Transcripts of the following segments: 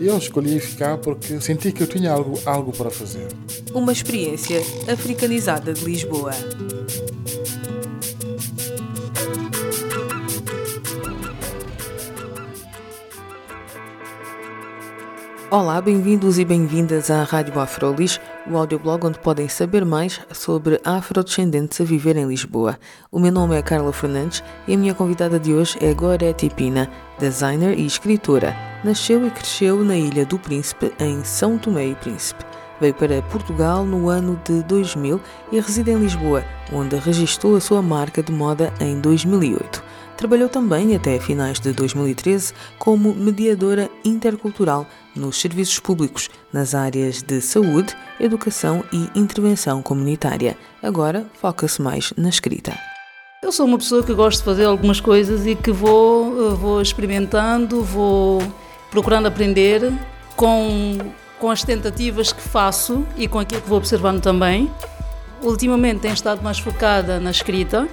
Eu escolhi ficar porque senti que eu tinha algo, algo para fazer. Uma experiência africanizada de Lisboa. Olá, bem-vindos e bem-vindas à Rádio Afrolis, o audioblog onde podem saber mais sobre afrodescendentes a viver em Lisboa. O meu nome é Carla Fernandes e a minha convidada de hoje é Gorete Pina, designer e escritora. Nasceu e cresceu na Ilha do Príncipe, em São Tomé e Príncipe. Veio para Portugal no ano de 2000 e reside em Lisboa, onde registrou a sua marca de moda em 2008. Trabalhou também até finais de 2013 como mediadora intercultural nos serviços públicos nas áreas de saúde, educação e intervenção comunitária. Agora foca-se mais na escrita. Eu sou uma pessoa que gosto de fazer algumas coisas e que vou, eh, vou experimentando, vou procurando aprender com, com as tentativas que faço e com aquilo que vou observando também. Ultimamente tenho estado mais focada na escrita,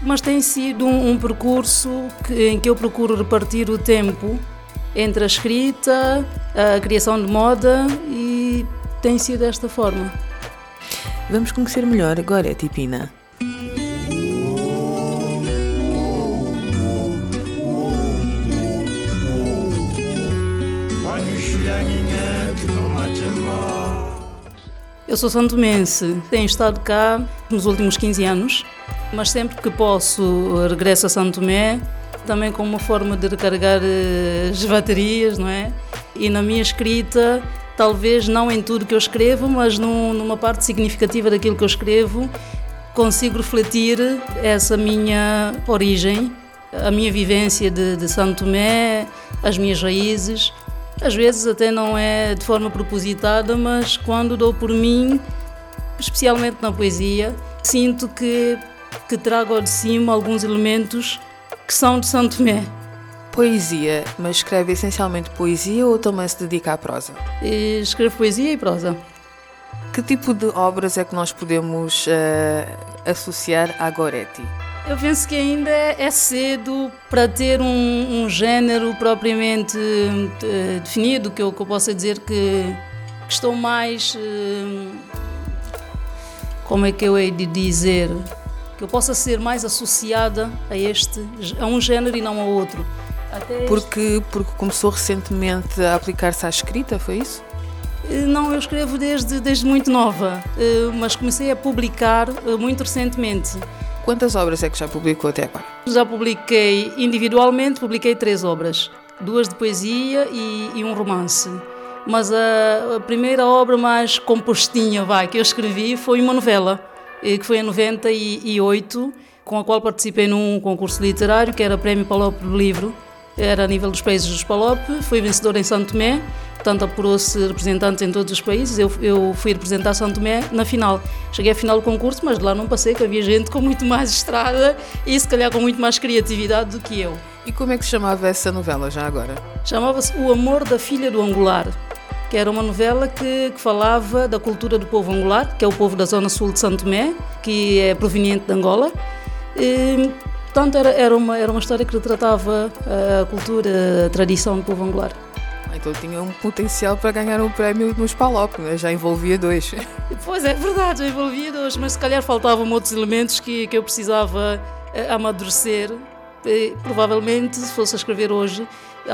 mas tem sido um, um percurso que, em que eu procuro repartir o tempo entre a escrita, a criação de moda e tem sido desta forma. Vamos conhecer melhor agora a Tipina. Eu sou santomense, tenho estado cá nos últimos 15 anos, mas sempre que posso regresso a Santo Tomé também como uma forma de recarregar eh, as baterias, não é? E na minha escrita, talvez não em tudo que eu escrevo, mas num, numa parte significativa daquilo que eu escrevo, consigo refletir essa minha origem, a minha vivência de, de Santo Tomé, as minhas raízes. Às vezes até não é de forma propositada, mas quando dou por mim, especialmente na poesia, sinto que, que trago ao de cima alguns elementos que são de São Tomé. Poesia, mas escreve essencialmente poesia ou também se dedica à prosa? Escrevo poesia e prosa. Que tipo de obras é que nós podemos uh, associar a Goretti? Eu penso que ainda é cedo para ter um, um género propriamente uh, definido, que eu, que eu possa dizer que, que estou mais. Uh, como é que eu hei de dizer? Que eu possa ser mais associada a este, a um género e não a outro. porque, porque começou recentemente a aplicar-se à escrita, foi isso? Eh, não, eu escrevo desde, desde muito nova, eh, mas comecei a publicar eh, muito recentemente. Quantas obras é que já publicou até agora? Já publiquei individualmente, publiquei três obras, duas de poesia e, e um romance. Mas a, a, primeira obra mais compostinha vai, que eu escrevi foi uma novela que foi em 98, com a qual participei num concurso literário que era Prémio Palop do Livro. Era a nível dos países dos Palop, fui vencedor em Santo Tomé, portanto apurou-se representantes em todos os países. Eu, eu fui representar Santo Tomé na final. Cheguei à final do concurso, mas de lá não passei, que havia gente com muito mais estrada e se calhar com muito mais criatividade do que eu. E como é que se chamava essa novela já agora? Chamava-se O Amor da Filha do Angular que era uma novela que, que, falava da cultura do povo angular, que é o povo da zona sul de Santo Tomé, que é proveniente de Angola. E, portanto, era, era, uma, era uma história que retratava a cultura, a tradição do povo angular. Então tinha um potencial para ganhar um prémio nos Palop, né? já envolvia dois. Pois é, verdade, já envolvia dois, mas se calhar faltavam outros elementos que, que eu precisava eh, amadurecer. E, provavelmente, se fosse a escrever hoje,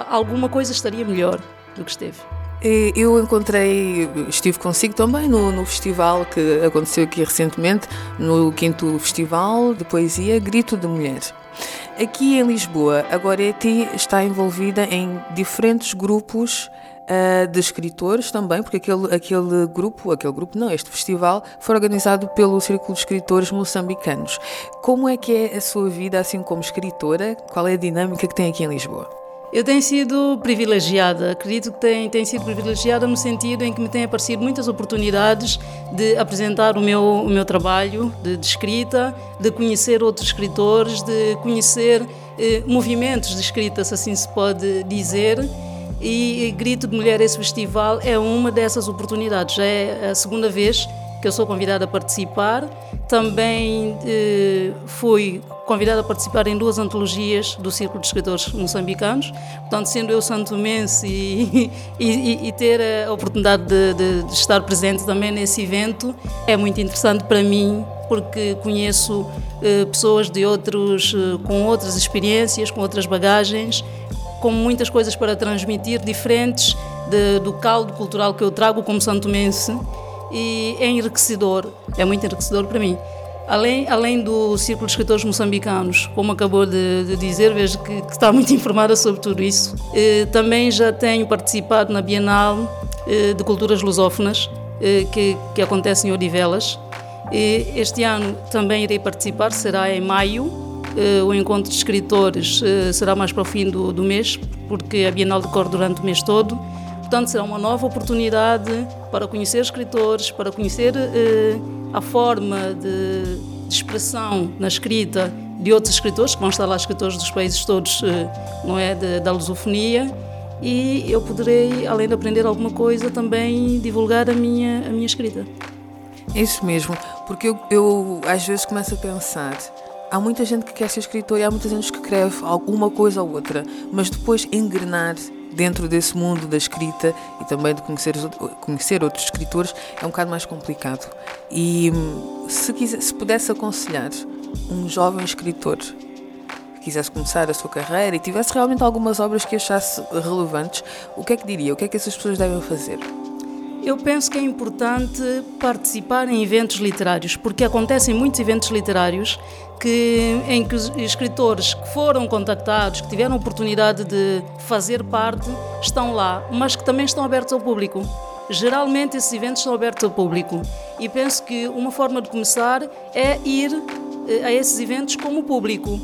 alguma coisa estaria melhor do que esteve. Eu encontrei, estive consigo também no, no, festival que aconteceu aqui recentemente, no quinto festival de poesia Grito de Mulher. Aqui em Lisboa, a Goretti está envolvida em diferentes grupos uh, de escritores também, porque aquele, aquele grupo, aquele grupo não, este festival foi organizado pelo Círculo de Escritores Moçambicanos. Como é que é a sua vida assim como escritora? Qual é a dinâmica que tem aqui em Lisboa? Eu tenho sido privilegiada, acredito que tenho, tenho sido privilegiada no sentido em que me têm aparecido muitas oportunidades de apresentar o meu, o meu trabalho de, de escrita, de conhecer outros escritores, de conhecer eh, movimentos de escrita, se assim se pode dizer. E Grito de Mulher, esse festival, é uma dessas oportunidades. É a segunda vez que eu sou convidada a participar. Também eh, fui convidada a participar em duas antologias do Círculo de Escritores Moçambicanos. Portanto, sendo eu santomense e, e, e ter a oportunidade de, de, de, estar presente também nesse evento, é muito interessante para mim, porque conheço eh, pessoas de outros, eh, com outras experiências, com outras bagagens, com muitas coisas para transmitir, diferentes de, do caldo cultural que eu trago como santomense e é enriquecedor, é muito enriquecedor para mim. Além, além do Círculo de Escritores Moçambicanos, como acabou de, de dizer, vejo que, que, está muito informada sobre tudo isso. Eh, também já tenho participado na Bienal eh, de Culturas Lusófonas, eh, que, que acontece em Odivelas. E este ano também irei participar, será em maio. o encontro de escritores será mais para o fim do, do mês, porque a Bienal decorre durante o mês todo. Portanto, será uma nova oportunidade para conhecer escritores, para conhecer eh, a forma de, de, expressão na escrita de outros escritores, que vão estar lá escritores dos países todos, eh, não é, de, da lusofonia, e eu poderei, além de aprender alguma coisa, também divulgar a minha, a minha escrita. Isso mesmo, porque eu, eu às vezes começo a pensar há muita gente que quer ser escritor e há muita gente que escreve alguma coisa ou outra, mas depois engrenar dentro desse mundo da escrita e também de conhecer, conhecer outros escritores é um bocado mais complicado. E hum, se, quisesse, se pudesse aconselhar um jovem escritor que quisesse começar a sua carreira e tivesse realmente algumas obras que achasse relevantes, o que é que diria? O que é que essas pessoas devem fazer? Eu penso que é importante participar em eventos literários, porque acontecem muitos eventos literários que, em que os escritores que foram contactados, que tiveram oportunidade de fazer parte, estão lá, mas que também estão abertos ao público. Geralmente esses eventos são abertos ao público e penso que uma forma de começar é ir eh, a esses eventos como público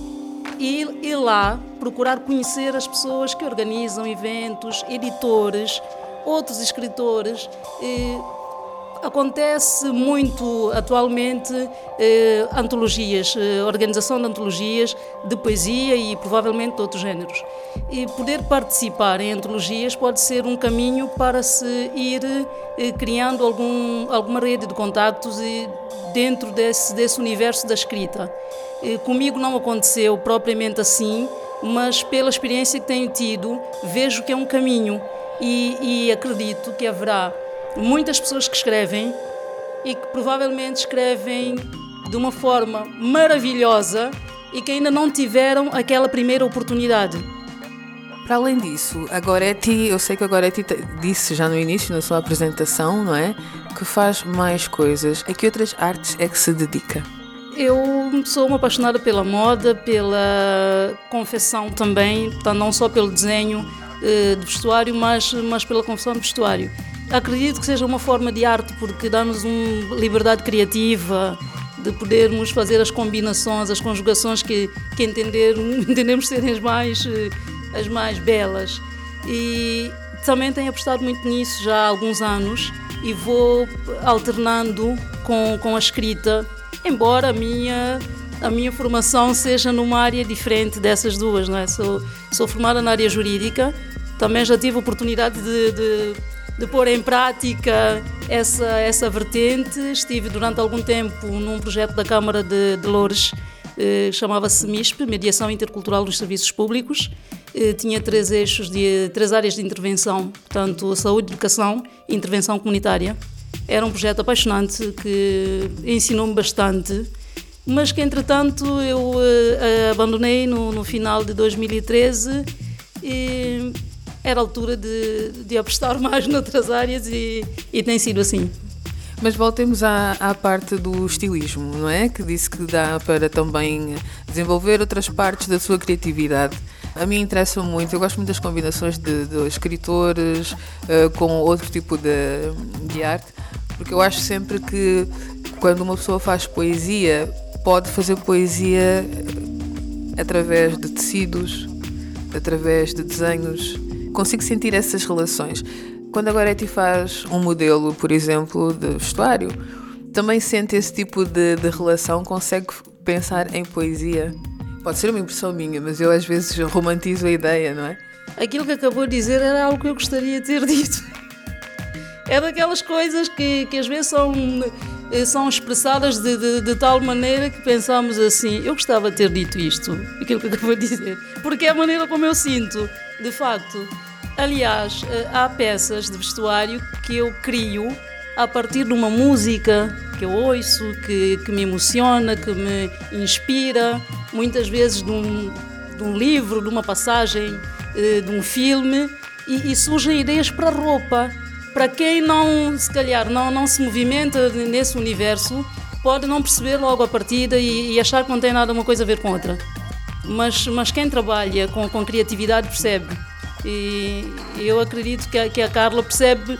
e ir lá procurar conhecer as pessoas que organizam eventos, editores, outros escritores. Acontece muito atualmente eh, antologias, eh, organização de antologias de poesia e provavelmente de outros géneros. E poder participar em antologias pode ser um caminho para se ir eh, criando algum, alguma rede de contactos e dentro desse, desse universo da escrita. Eh, comigo não aconteceu propriamente assim, mas pela experiência que tenho tido, vejo que é um caminho e, e acredito que haverá muitas pessoas que escrevem e que provavelmente escrevem de uma forma maravilhosa e que ainda não tiveram aquela primeira oportunidade. Para além disso, a Goretti, eu sei que a Goretti disse já no início, na sua apresentação, não é? Que faz mais coisas. A que outras artes é que se dedica? Eu sou uma apaixonada pela moda, pela confecção também, não só pelo desenho, de vestuário, mas, mas pela confecção de vestuário. Acredito que seja uma forma de arte porque dá-nos uma liberdade criativa de podermos fazer as combinações, as conjugações que, que entender, entendemos serem as mais, eh, as mais belas. E também tenho apostado muito nisso já há alguns anos e vou alternando com, com a escrita, embora a minha a minha formação seja numa área diferente dessas duas, não é? Sou, sou formada na área jurídica, também já tive oportunidade de, de, de pôr em prática essa, essa vertente. Estive durante algum tempo num projeto da Câmara de, de Loures, eh, chamava-se MISP, Mediação Intercultural nos Serviços Públicos. Eh, tinha três eixos, de, três áreas de intervenção, portanto, saúde, educação e intervenção comunitária. Era um projeto apaixonante que ensinou-me bastante mas que entretanto eu uh, abandonei no, no, final de 2013 e era a altura de, de apostar mais noutras áreas e, e tem sido assim. Mas voltemos à, à, parte do estilismo, não é? Que disse que dá para também desenvolver outras partes da sua criatividade. A mim interessa muito, eu gosto muito das combinações de, de escritores uh, com outro tipo de, de arte, porque eu acho sempre que quando uma pessoa faz poesia, pode fazer poesia através de tecidos, através de desenhos, consigo sentir essas relações. Quando a Goretti faz um modelo, por exemplo, de vestuário, também sente esse tipo de, de relação, consegue pensar em poesia. Pode ser uma impressão minha, mas eu às vezes romantizo a ideia, não é? Aquilo que acabou de dizer era algo que eu gostaria de ter dito. É daquelas coisas que, que às vezes são, são expressadas de, de, de, tal maneira que pensamos assim: eu gostava de ter dito isto, aquilo que acabou de dizer, porque é a maneira como eu sinto, de facto. Aliás, eh, há peças de vestuário que eu crio a partir de uma música que eu ouço, que, que me emociona, que me inspira, muitas vezes de um, de um livro, de uma passagem, eh, de um filme, e, e surgem ideias para roupa. Para quem não, se calhar, não, não se movimenta nesse universo, pode não perceber logo a partida e, e achar que não tem nada uma coisa a ver com outra. Mas, mas quem trabalha com, com criatividade percebe. E eu acredito que a, que a Carla percebe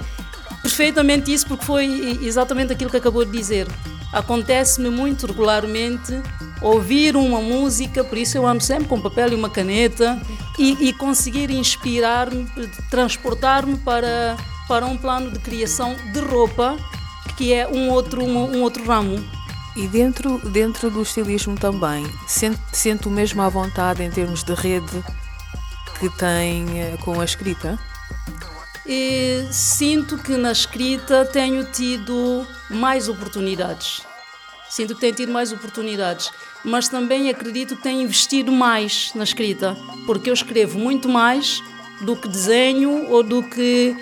perfeitamente isso, porque foi exatamente aquilo que acabou de dizer. Acontece-me muito regularmente ouvir uma música, por isso eu ando sempre com papel e uma caneta e, e conseguir inspirar-me, transportar-me para, para um plano de criação de roupa que é um outro, um, um outro ramo. E dentro, dentro do estilismo também, sente, sente o mesmo à vontade em termos de rede que tem eh, com a escrita? E sinto que na escrita tenho tido mais oportunidades. Sinto que tenho tido mais oportunidades, mas também acredito que tenho investido mais na escrita, porque eu escrevo muito mais do que desenho ou do que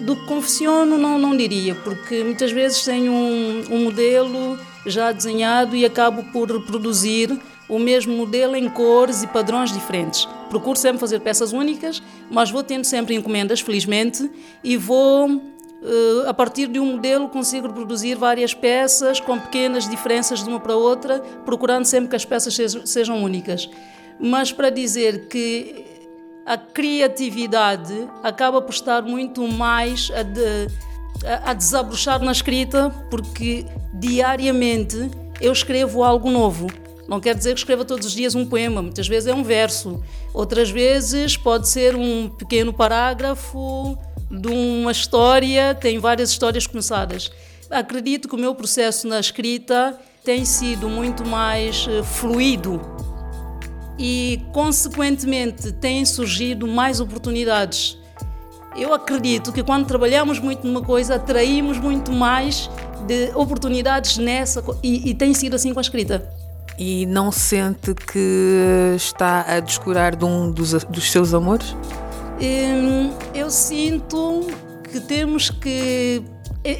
do que confessiono, não, não diria, porque muitas vezes tenho um, um modelo já desenhado e acabo por reproduzir o mesmo modelo em cores e padrões diferentes. Procuro sempre fazer peças únicas, mas vou tendo sempre encomendas, felizmente, e vou, eh, a partir de um modelo, consigo produzir várias peças com pequenas diferenças de uma para outra, procurando sempre que as peças sejam únicas. Mas para dizer que a criatividade acaba por estar muito mais a, de, a, a desabrochar na escrita, porque diariamente eu escrevo algo novo. Não quer dizer que escreva todos os dias um poema, muitas vezes é um verso, outras vezes pode ser um pequeno parágrafo de uma história, tem várias histórias começadas. Acredito que o meu processo na escrita tem sido muito mais eh, fluido e, consequentemente, têm surgido mais oportunidades. Eu acredito que quando trabalhamos muito numa coisa, atraímos muito mais de oportunidades nessa e, e tem sido assim com a escrita e não sente que está a descurar de um dos, dos seus amores? Hum, eu sinto que temos que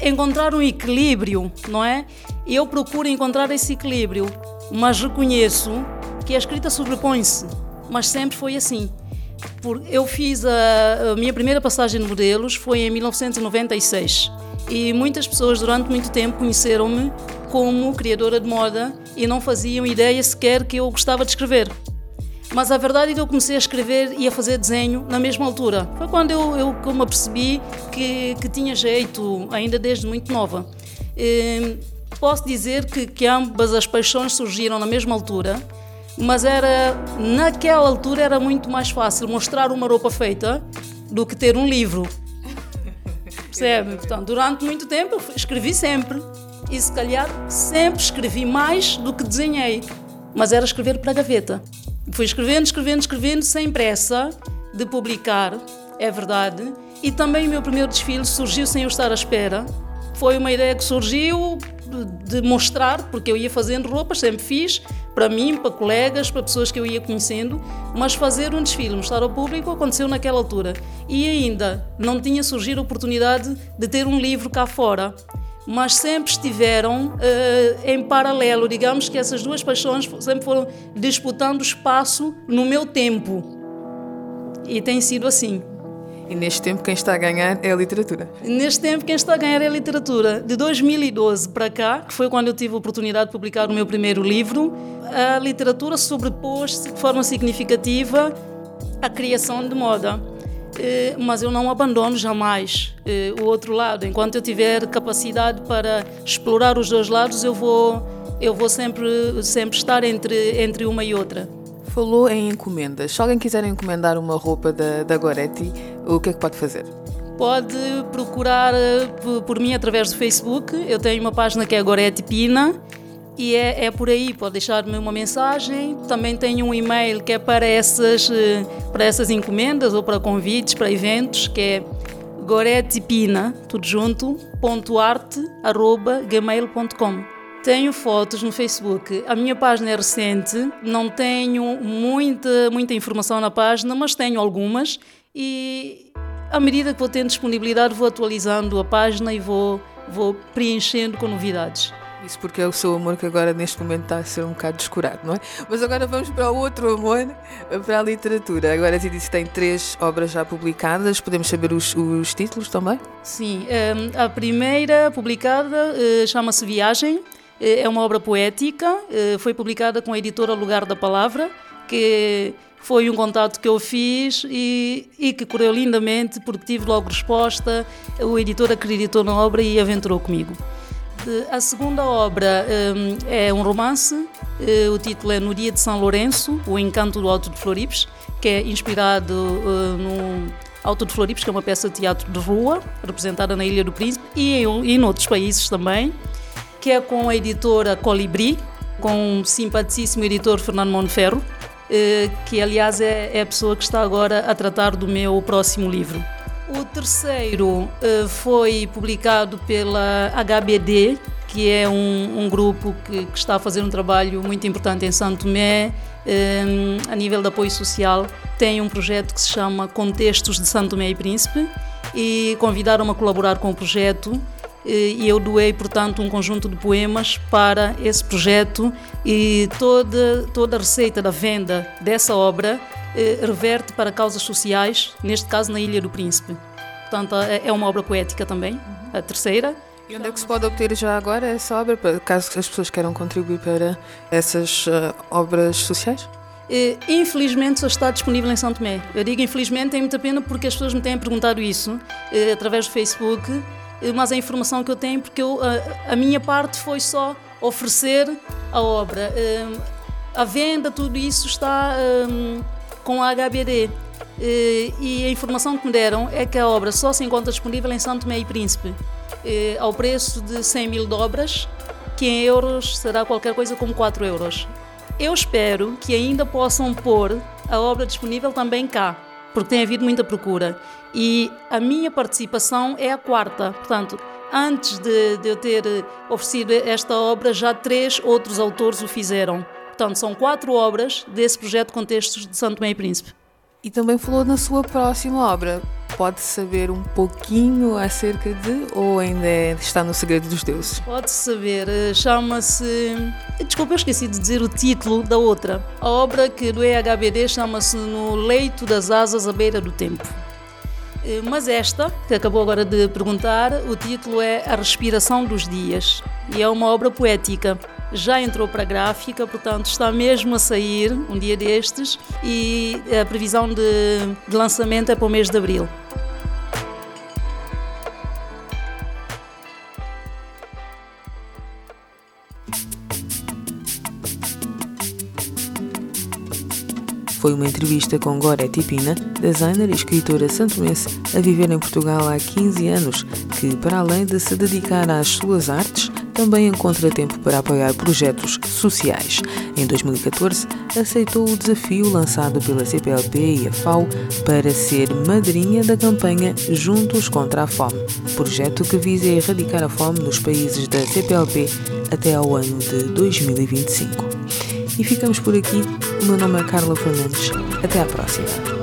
encontrar um equilíbrio, não é? E eu procuro encontrar esse equilíbrio, mas reconheço que a escrita sobrepõe-se, mas sempre foi assim. Eu fiz a, a minha primeira passagem de modelos foi em 1996 e muitas pessoas durante muito tempo conheceram-me como criadora de moda e não faziam ideia sequer que eu gostava de escrever. Mas a verdade é que eu comecei a escrever e a fazer desenho na mesma altura. Foi quando eu, eu, me apercebi que, que tinha jeito, ainda desde muito nova. E, posso dizer que, que ambas as paixões surgiram na mesma altura, mas era naquela altura era muito mais fácil mostrar uma roupa feita do que ter um livro. Percebe? Portanto, durante muito tempo eu escrevi sempre e se calhar sempre escrevi mais do que desenhei, mas era escrever para a gaveta. Fui escrevendo, escrevendo, escrevendo, sem pressa de publicar, é verdade. E também o meu primeiro desfile surgiu sem eu estar à espera. Foi uma ideia que surgiu de mostrar, porque eu ia fazendo roupas, sempre fiz, para mim, para colegas, para pessoas que eu ia conhecendo, mas fazer um desfile, mostrar ao público, aconteceu naquela altura. E ainda não tinha surgido a oportunidade de ter um livro cá fora mas sempre estiveram uh, em paralelo. Digamos que essas duas paixões sempre foram disputando espaço no meu tempo. E tem sido assim. E neste tempo quem está a ganhar é a literatura? Neste tempo quem está a ganhar é a literatura. De 2012 para cá, que foi quando eu tive a oportunidade de publicar o meu primeiro livro, a literatura sobrepôs-se de forma significativa à criação de moda. Eh, mas eu não abandono jamais eh, o outro lado. Enquanto eu tiver capacidade para explorar os dois lados, eu vou, eu vou sempre, sempre estar entre, entre uma e outra. Falou em encomendas. Se alguém quiser encomendar uma roupa da, da Goretti, o que é que pode fazer? Pode procurar eh, por mim através do Facebook. Eu tenho uma página que é Goretti Pina e é, é por aí. Pode deixar-me uma mensagem. Também tenho um e-mail que é para essas, eh, para essas encomendas ou para convites, para eventos, que é goretipina, tudo junto, ponto arte, arroba, gmail.com. Tenho fotos no Facebook. A minha página é recente, não tenho muita, muita informação na página, mas tenho algumas e à medida que vou tendo disponibilidade, vou atualizando a página e vou, vou preenchendo com novidades. Isso porque é o seu amor que agora neste momento está a ser um bocado descurado, não é? Mas agora vamos para o outro amor, para a literatura. Agora se disse que tem três obras já publicadas, podemos saber os, os títulos também? Sim, hum, a primeira publicada eh, chama-se Viagem, eh, é uma obra poética, eh, foi publicada com a editora Lugar da Palavra, que foi um contato que eu fiz e, e que correu lindamente porque tive logo resposta. O editor acreditou na obra e aventurou comigo. A segunda obra um, é um romance, o título é No Dia de São Lourenço, O Encanto do Alto de Floripes, que é inspirado no Alto de Floripes, que é uma peça de teatro de rua, representada na Ilha do Príncipe e em, em outros países também, que é com a editora Colibri, com o simpaticíssimo editor Fernando Monferro, eh, que aliás é, é a pessoa que está agora a tratar do meu próximo livro. O terceiro eh, foi publicado pela HBD, que é um, um grupo que, que, está a fazer um trabalho muito importante em Santo Tomé, eh, a nível de apoio social. Tem um projeto que se chama Contextos de Santo Tomé e Príncipe e convidaram-me a colaborar com o projeto e eu doei, portanto, um conjunto de poemas para esse projeto e toda, toda a receita da venda dessa obra eh, reverte para causas sociais, neste caso na Ilha do Príncipe. Portanto, é, é uma obra poética também, a terceira. E onde é que se pode obter já agora essa obra, caso as pessoas queiram contribuir para essas uh, obras sociais? Uh, infelizmente só está disponível em São Tomé. Eu digo infelizmente, tem muita pena porque as pessoas me têm perguntado isso através do Facebook mas a informação que eu tenho, porque eu, a, a minha parte foi só oferecer a obra. Hum, a venda, tudo isso está um, com a HBD. Eh, e a informação que me deram é que a obra só se encontra disponível em Santo Tomé e Príncipe, eh, ao preço de 100 mil dobras, que em euros será qualquer coisa como 4 euros. Eu espero que ainda possam pôr a obra disponível também cá, porque tem havido muita procura. E a minha participação é a quarta. Portanto, antes de, de eu ter oferecido esta obra, já três outros autores o fizeram. Portanto, são quatro obras desse projeto Contextos de Santo e Príncipe. E também falou na sua próxima obra. Pode saber um pouquinho acerca de ou ainda é, está no segredo dos deuses? Pode saber, eh, chama-se. Desculpa, eu esqueci de dizer o título da outra. A obra que do EHBD chama-se No Leito das Asas à Beira do Tempo. Eh, mas esta, que acabou agora de perguntar, o título é A Respiração dos Dias e é uma obra poética. Já entrou para a gráfica, portanto está mesmo a sair um dia destes e a previsão de, de lançamento é para o mês de abril. Foi uma entrevista com Gorete Pina, designer e escritora santomense a viver em Portugal há 15 anos, que, para além de se dedicar às suas artes, também encontra tempo para apoiar projetos sociais. Em 2014, aceitou o desafio lançado pela CPLP e a FAO para ser madrinha da campanha Juntos contra a Fome, projeto que visa erradicar a fome nos países da CPLP até ao ano de 2025. E ficamos por aqui. O meu nome é Carla Fernandes. Até à próxima.